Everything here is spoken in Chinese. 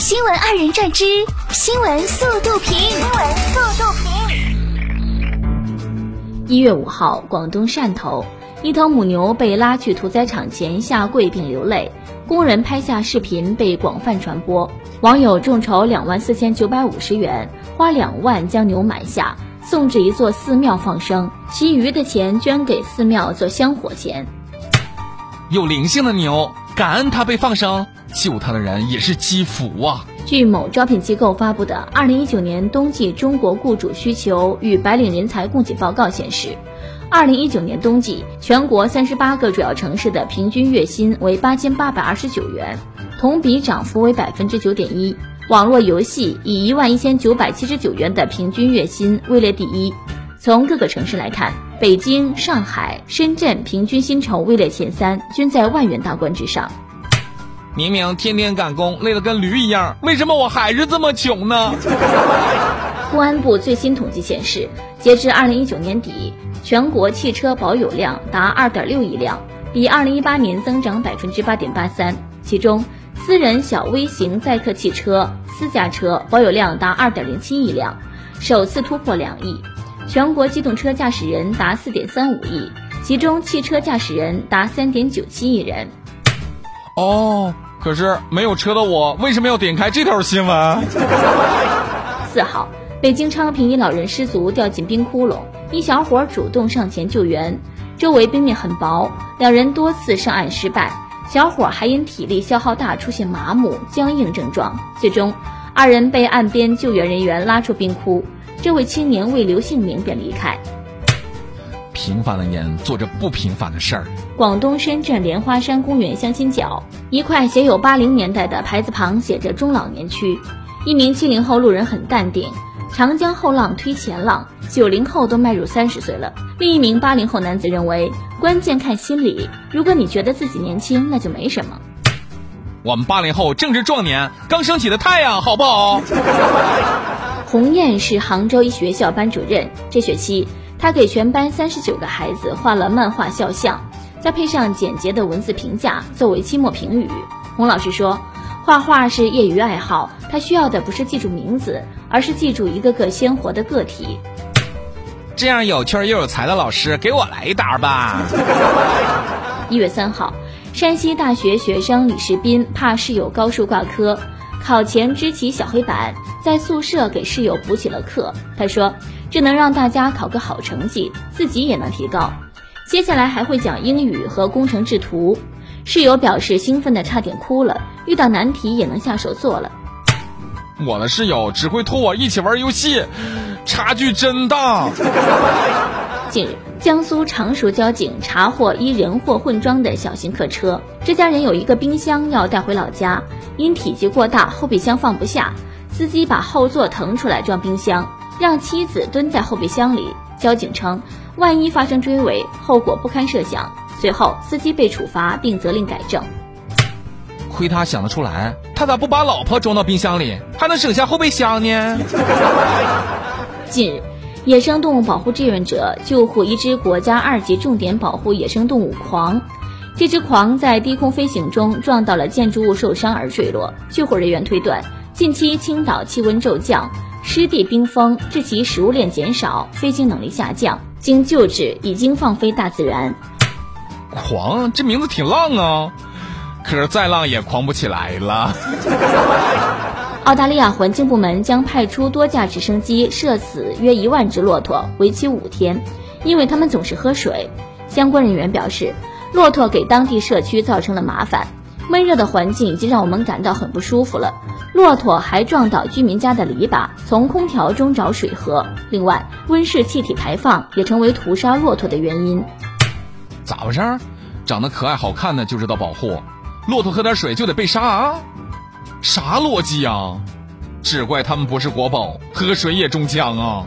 新闻二人转之新闻速度评。新闻速度评。一月五号，广东汕头一头母牛被拉去屠宰场前下跪并流泪，工人拍下视频被广泛传播，网友众筹两万四千九百五十元，花两万将牛买下，送至一座寺庙放生，其余的钱捐给寺庙做香火钱。有灵性的牛，感恩它被放生，救他的人也是积福啊！据某招聘机构发布的《二零一九年冬季中国雇主需求与白领人才供给报告》显示，二零一九年冬季全国三十八个主要城市的平均月薪为八千八百二十九元，同比涨幅为百分之九点一。网络游戏以一万一千九百七十九元的平均月薪位列第一。从各个城市来看，北京、上海、深圳平均薪酬位列前三，均在万元大关之上。明明天天赶工，累得跟驴一样，为什么我还是这么穷呢？公安部最新统计显示，截至二零一九年底，全国汽车保有量达二点六亿辆，比二零一八年增长百分之八点八三。其中，私人小微型载客汽车、私家车保有量达二点零七亿辆，首次突破两亿。全国机动车驾驶人达四点三五亿，其中汽车驾驶人达三点九七亿人。哦，可是没有车的我为什么要点开这条新闻？四号，北京昌平一老人失足掉进冰窟窿，一小伙主动上前救援，周围冰面很薄，两人多次上岸失败，小伙还因体力消耗大出现麻木、僵硬症状，最终二人被岸边救援人员拉出冰窟。这位青年未留姓名便离开。平凡的人做着不平凡的事儿。广东深圳莲花山公园相亲角，一块写有八零年代的牌子旁写着中老年区。一名七零后路人很淡定，长江后浪推前浪，九零后都迈入三十岁了。另一名八零后男子认为，关键看心理，如果你觉得自己年轻，那就没什么。我们八零后正值壮年，刚升起的太阳，好不好？洪燕是杭州一学校班主任，这学期她给全班三十九个孩子画了漫画肖像，再配上简洁的文字评价作为期末评语。洪老师说，画画是业余爱好，他需要的不是记住名字，而是记住一个个鲜活的个体。这样有趣又有才的老师，给我来一打吧。一月三号，山西大学学生李世斌怕室友高数挂科。考前支起小黑板，在宿舍给室友补起了课。他说：“这能让大家考个好成绩，自己也能提高。”接下来还会讲英语和工程制图。室友表示兴奋的差点哭了，遇到难题也能下手做了。我的室友只会拖我一起玩游戏，差距真大。近日，江苏常熟交警查获一人货混装的小型客车，这家人有一个冰箱要带回老家。因体积过大，后备箱放不下，司机把后座腾出来装冰箱，让妻子蹲在后备箱里。交警称，万一发生追尾，后果不堪设想。随后，司机被处罚并责令改正。亏他想得出来，他咋不把老婆装到冰箱里，还能省下后备箱呢？近日，野生动物保护志愿者救护一只国家二级重点保护野生动物狂。这只狂在低空飞行中撞到了建筑物，受伤而坠落。救护人员推断，近期青岛气温骤降，湿地冰封致其食物链减少，飞行能力下降。经救治，已经放飞大自然。狂，这名字挺浪啊，可是再浪也狂不起来了。澳大利亚环境部门将派出多架直升机射死约一万只骆驼，为期五天，因为它们总是喝水。相关人员表示。骆驼给当地社区造成了麻烦，闷热的环境已经让我们感到很不舒服了。骆驼还撞倒居民家的篱笆，从空调中找水喝。另外，温室气体排放也成为屠杀骆驼的原因。咋回事？长得可爱好看的就知道保护，骆驼喝点水就得被杀啊？啥逻辑啊？只怪他们不是国宝，喝水也中枪啊！